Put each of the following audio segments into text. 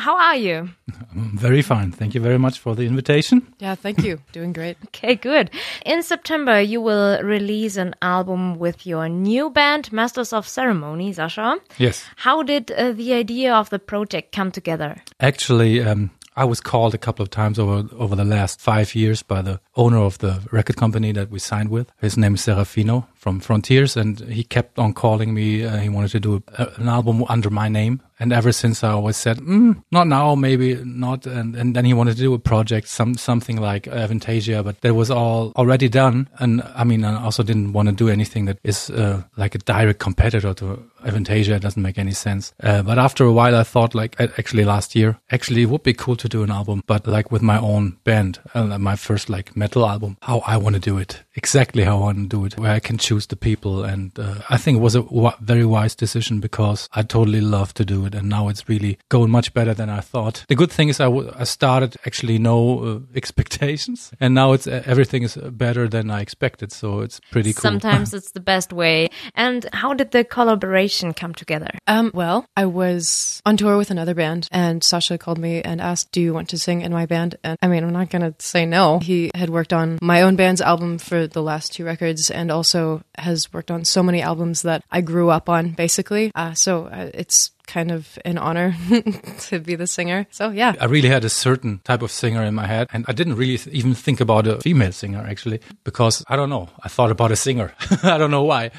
how are you? I'm very fine. Thank you very much for the invitation. Yeah, thank you. Doing great. Okay, good. In September, you will release an album with your new band, Masters of Ceremony, Sascha. Yes. How did uh, the idea of the project come together? Actually, um, I was called a couple of times over over the last five years by the owner of the record company that we signed with. His name is Serafino from Frontiers, and he kept on calling me. Uh, he wanted to do a, an album under my name, and ever since I always said, mm, not now, maybe not. And, and then he wanted to do a project, some something like Avantasia, but that was all already done. And I mean, I also didn't want to do anything that is uh, like a direct competitor to Avantasia. It doesn't make any sense. Uh, but after a while, I thought like actually last year, actually it would be cool to do an album, but like with my own band, uh, my first like metal album, how I want to do it, exactly how I want to do it, where I can choose the people. And uh, I think it was a w- very wise decision because I totally love to do it. And now it's really going much better than I thought. The good thing is I, w- I started actually no uh, expectations and now it's uh, everything is better than I expected. So it's pretty cool. Sometimes it's the best way. And how did the collaboration come together? Um, well, I was on tour with another band and Sascha called me and asked, do you want to sing in my band? And I mean, I'm not going to say no. He had worked on my own band's album for the last two records and also has worked on so many albums that I grew up on, basically. Uh, so uh, it's kind of an honor to be the singer. So yeah. I really had a certain type of singer in my head and I didn't really th- even think about a female singer actually because I don't know. I thought about a singer. I don't know why.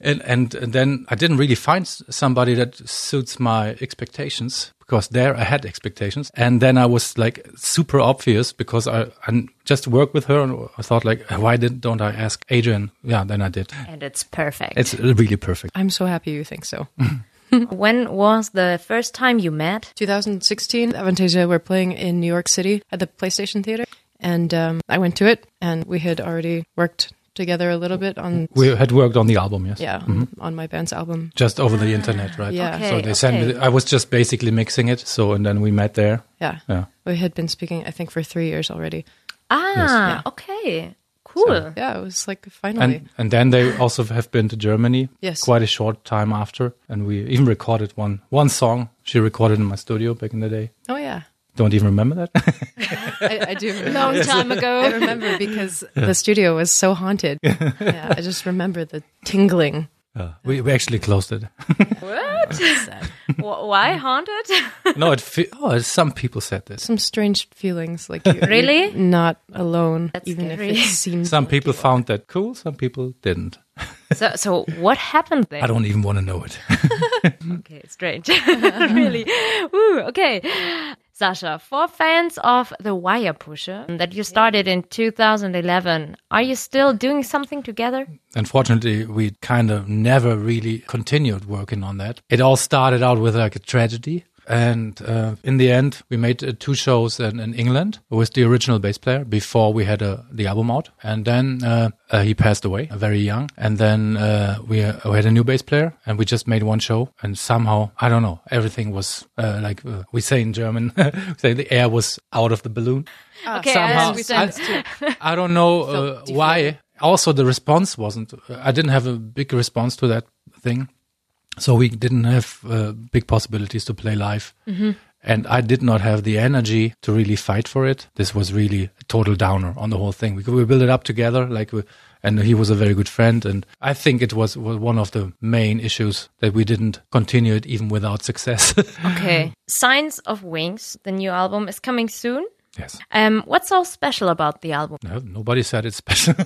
And, and, and then I didn't really find somebody that suits my expectations because there I had expectations. And then I was like super obvious because I, I just worked with her and I thought like, why did, don't I ask Adrienne? Yeah, then I did. And it's perfect. It's really perfect. I'm so happy you think so. when was the first time you met? 2016. Avantasia were playing in New York City at the PlayStation Theater. And um, I went to it and we had already worked together a little bit on. We had worked on the album, yes. Yeah, mm-hmm. on my band's album. Just over the internet, right? Yeah. Okay, so they sent me. I was just basically mixing it. So and then we met there. Yeah. Yeah. We had been speaking, I think, for three years already. Ah, Yeah. okay. Cool. Yeah, it was like finally. And and then they also have been to Germany. Yes. Quite a short time after, and we even recorded one one song. She recorded in my studio back in the day. oh yeah, Don't even remember that. I, I do. Remember. Long time ago, I remember because the studio was so haunted. yeah, I just remember the tingling. Uh, we we actually closed it. What? Wh- Why haunted? no, it. Fe- oh, some people said this. Some strange feelings, like you, Really? not alone, That's even scary. if it seems. Some people found that cool. Some people didn't. so, so what happened there? I don't even want to know it. Okay, strange. really. Woo, okay. Sascha, for fans of The Wire Pusher that you started in 2011, are you still doing something together? Unfortunately, we kind of never really continued working on that. It all started out with like a tragedy. And uh, in the end, we made uh, two shows in, in England with the original bass player before we had uh, the album out. And then uh, uh, he passed away uh, very young. And then uh, we, uh, we had a new bass player and we just made one show. And somehow, I don't know, everything was uh, like uh, we say in German, we say the air was out of the balloon. Okay, I somehow understand. I, I don't know uh, why. Also, the response wasn't. I didn't have a big response to that thing, so we didn't have uh, big possibilities to play live. And I did not have the energy to really fight for it. This was really a total downer on the whole thing. We, we built it up together, like, we, and he was a very good friend. And I think it was, was one of the main issues that we didn't continue it even without success. Okay. Signs of Wings, the new album, is coming soon. Yes. Um, what's so special about the album? No, nobody said it's special.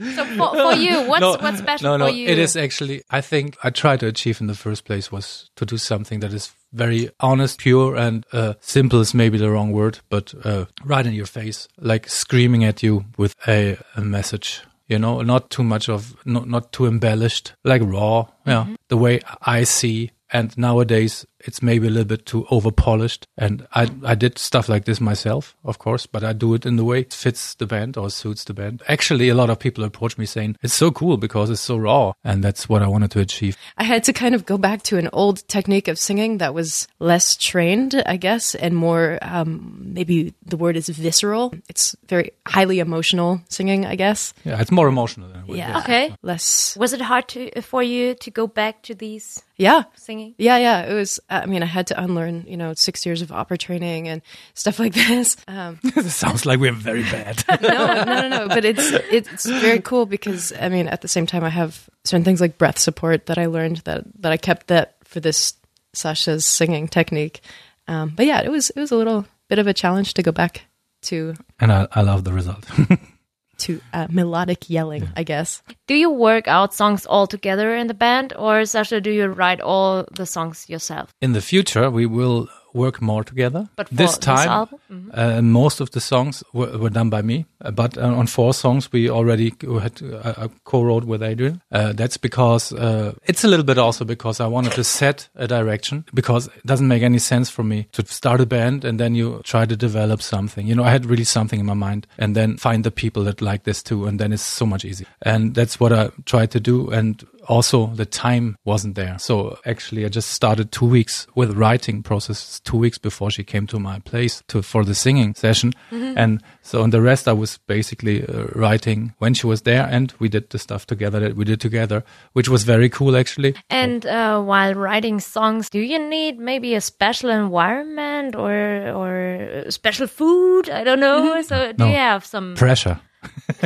So for, for you, what's no, what's special no, no, for you? It is actually, I think I tried to achieve in the first place was to do something that is very honest, pure, and uh, simple is maybe the wrong word, but uh, right in your face, like screaming at you with a, a message. You know, not too much of, not, not too embellished, like raw. Yeah. The way I see. And nowadays it's maybe a little bit too over polished. And I, I did stuff like this myself, of course, but I do it in the way it fits the band or suits the band. Actually, a lot of people approach me saying it's so cool because it's so raw. And that's what I wanted to achieve. I had to kind of go back to an old technique of singing that was less trained, I guess, and more, um, maybe the word is visceral. It's very highly emotional singing, I guess. Yeah. It's more emotional. Than Yeah. Okay. Less. Was it hard to for you to go back to these Yeah. singing? Yeah, yeah. It was I mean, I had to unlearn, you know, six years of opera training and stuff like this. Um, this sounds like we're very bad. no, no, no, no. But it's it's very cool because I mean, at the same time, I have certain things like breath support that I learned that that I kept that for this Sascha's singing technique. Um, but yeah, it was it was a little bit of a challenge to go back to and I, I love the result. to uh, melodic yelling, I guess. Do you work out songs all together in the band, or Sascha, do you write all the songs yourself? In the future, we will work more together. But for this this time, album? Mhm. uh, most of the songs were, were done by me. Uh, but uh, on four songs, we already had uh, uh, co-wrote with Adrienne. Uh, that's because uh, it's a little bit also because I wanted to set a direction because it doesn't make any sense for me to start a band and then you try to develop something. You know, I had really something in my mind and then find the people that like this too, and then it's so much easier. And that's what I tried to do. And also the time wasn't there. So actually I just started two weeks with writing process two weeks before she came to my place to, for the singing session. And so on the rest I was basically uh, writing when she was there and we did the stuff together that we did together, which was very cool actually. And uh, while writing songs, do you need maybe a special environment or or special food? I don't know. So do No. you have some Pressure.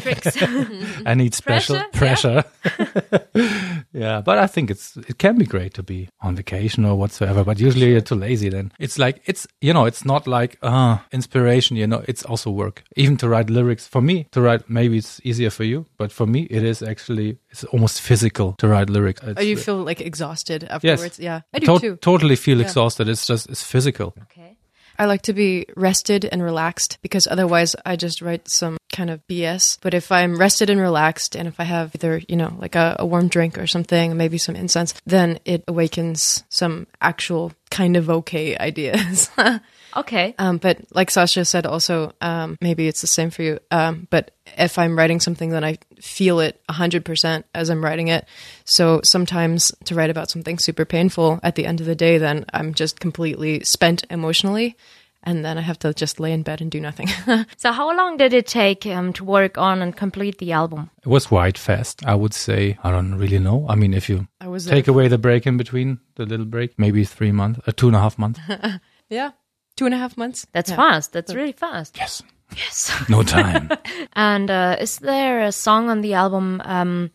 Tricks? I need special Pressure, pressure. Yeah. but I think it's it can be great to be on vacation or whatsoever. But usually you're too lazy. Then it's like it's you know it's not like uh inspiration. You know it's also work. Even to write lyrics for me to write maybe it's easier for you, but for me it is actually it's almost physical to write lyrics. Oh, you feel like exhausted afterwards? Yeah, I do to- too. Totally feel Yeah. exhausted. It's just it's physical. okay. I like to be rested and relaxed because otherwise I just write some kind of BS. But if I'm rested and relaxed and if I have either, you know, like a, a warm drink or something, maybe some incense, then it awakens some actual kind of okay ideas. Okay. um, but like Sascha said, also, um, maybe it's the same for you. Um, but if I'm writing something, then I feel it 100% as I'm writing it. So sometimes to write about something super painful at the end of the day, then I'm just completely spent emotionally. And then I have to just lay in bed and do nothing. So how long did it take um, to work on and complete the album? It was quite fast. I would say I don't really know. I mean, if you I was take away the break in between, the little break, maybe three months, uh, two and a half months. yeah, two and a half months. That's Yeah. fast. That's really fast. yes. Yes. No time. And uh, is there a song on the album um,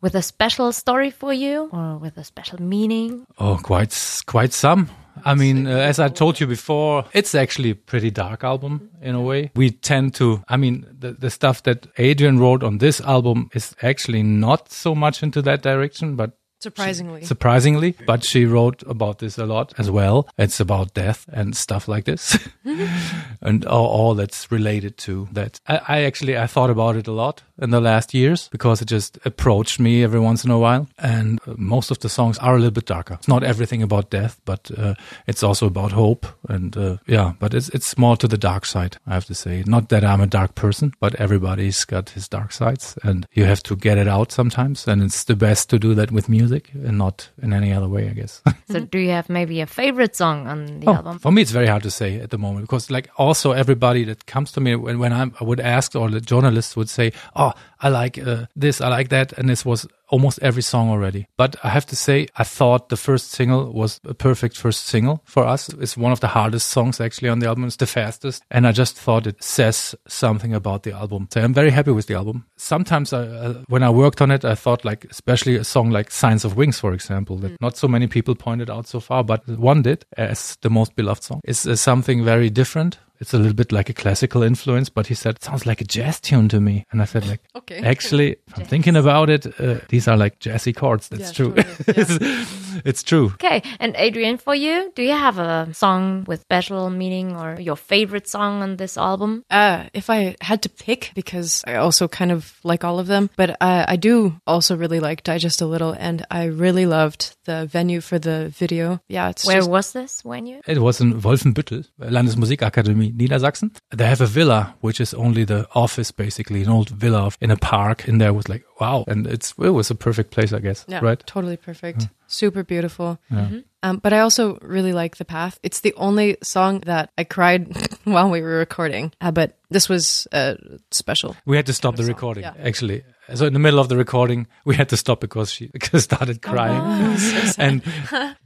with a special story for you or with a special meaning? Oh, quite quite some. I mean, uh, as I told you before, it's actually a pretty dark album in a way. We tend to, I mean, the, the stuff that Adrienne wrote on this album is actually not so much into that direction, but Surprisingly. surprisingly, but she wrote about this a lot as well. It's about death and stuff like this, and all, all that's related to that. I, I actually I thought about it a lot in the last years because it just approached me every once in a while. And uh, most of the songs are a little bit darker. It's not everything about death, but uh, it's also about hope. And uh, yeah, but it's it's more to the dark side. I have to say, not that I'm a dark person, but everybody's got his dark sides, and you have to get it out sometimes. And it's the best to do that with music and not in any other way, I guess. So do you have maybe a favorite song on the Oh, album? For me, it's very hard to say at the moment because, like, also everybody that comes to me when, when I'm, I would ask, or the journalists would say, "Oh, I like uh, this, I like that," and this was almost every song already. But I have to say, I thought the first single was a perfect first single for us. It's one of the hardest songs actually on the album. It's the fastest, and I just thought it says something about the album. So I'm very happy with the album. Sometimes, I, uh, when I worked on it, I thought like, especially a song like "Signs of Wings," for example, that not so many people pointed out so far, but one did as the most beloved song. It's uh, something very different. It's a little bit like a classical influence, but he said, it sounds like a jazz tune to me. And I said, like, Okay. actually, if I'm thinking about it, uh, these are like jazzy chords. That's Yeah, true. totally. Yeah. it's true. Okay, and Adrienne, for you, do you have a song with special meaning or your favorite song on this album? Uh, if I had to pick, because I also kind of like all of them, but I, I do also really like Die Just a Little, and I really loved the venue for the video. Yeah, it's Where just, was this when you? It was in Wolfenbüttel, Landesmusikakademie Niedersachsen. They have a villa, which is only the office, basically, an old villa in a park. In there with like, wow. And it's, it was a perfect place, I guess. yeah, Right? totally perfect, super beautiful. Yeah. Um, but I also really like The Path. It's the only song that I cried while we were recording. Uh, but this was uh, special. We had to stop the song, recording, yeah. actually. So in the middle of the recording, we had to stop because she started crying. oh, so and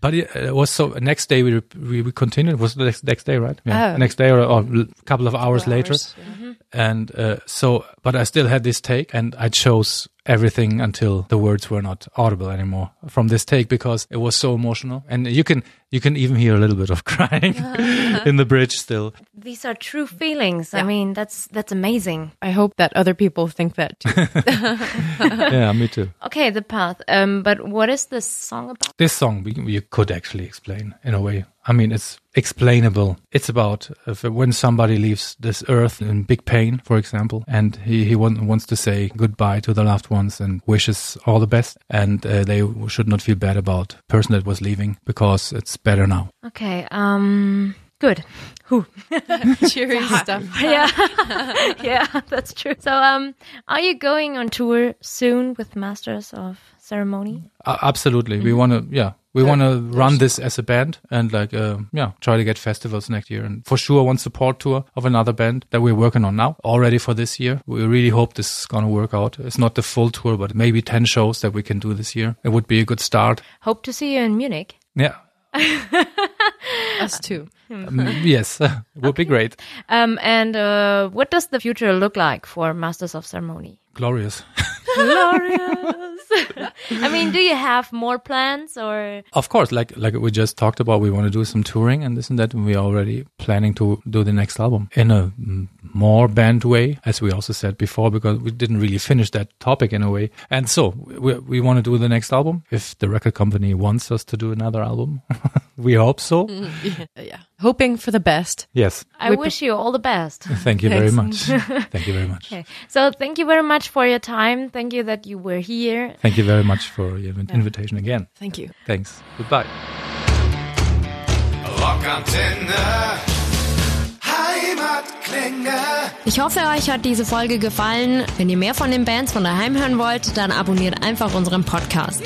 but it, it was so. Next day we we, we continued. It was the next, next day, right? Yeah. Oh. Next day or, or a couple of hours later. Hours, yeah. And uh, so, but I still had this take, and I chose everything until the words were not audible anymore from this take because it was so emotional. And you can you can even hear a little bit of crying in the bridge still. These are true feelings. I mean, that's that's amazing. I hope that other people think that too. yeah, me too. Okay, the path. Um, but what is this song about? This song we, you could actually explain in a way. I mean, it's explainable. It's about if, when somebody leaves this earth in big pain, for example, and he, he want, wants to say goodbye to the loved ones and wishes all the best. And uh, they should not feel bad about the person that was leaving because it's better now. Okay. Um. Good. Whew. Cheery stuff. yeah. yeah, that's true. So, um, are you going on tour soon with Masters of Ceremony? Uh, absolutely. We want to, yeah, we want to run this as a band and like, uh, yeah, try to get festivals next year. And for sure, one support tour of another band that we're working on now already for this year. We really hope this is going to work out. It's not the full tour, but maybe 10 shows that we can do this year. It would be a good start. Hope to see you in Munich. Yeah. Us too. Um, yes, it would be great. Um, and uh, what does the future look like for Masters of Ceremony? Glorious. Glorious. I mean, do you have more plans or? Of course, like like we just talked about, we want to do some touring and this and that. And we're already planning to do the next album in a mm, more band way, as we also said before, because we didn't really finish that topic in a way. And so we, we want to do the next album. If the record company wants us to do another album, we hope so. yeah, yeah. Hoping for the best. Yes. I We wish you all the best. Thank you very much. Thank you very much. Okay. So thank you very much for your time. Thank you that you were here. Thank you very much for your invitation again. Thank you. Thanks. Goodbye. Rockantenne. Ich hoffe, euch hat diese Folge gefallen. Wenn ihr mehr von den Bands von daheim hören wollt, dann abonniert einfach unseren Podcast.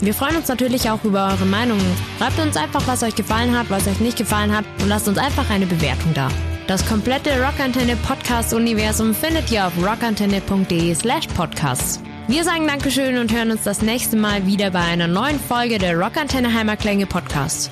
Wir freuen uns natürlich auch über eure Meinungen. Schreibt uns einfach, was euch gefallen hat, was euch nicht gefallen hat und lasst uns einfach eine Bewertung da. Das komplette Rockantenne Podcast Universum findet ihr auf rockantenne.de slash podcasts. Wir sagen Dankeschön und hören uns das nächste Mal wieder bei einer neuen Folge der Rockantenne Heimatklänge Podcasts.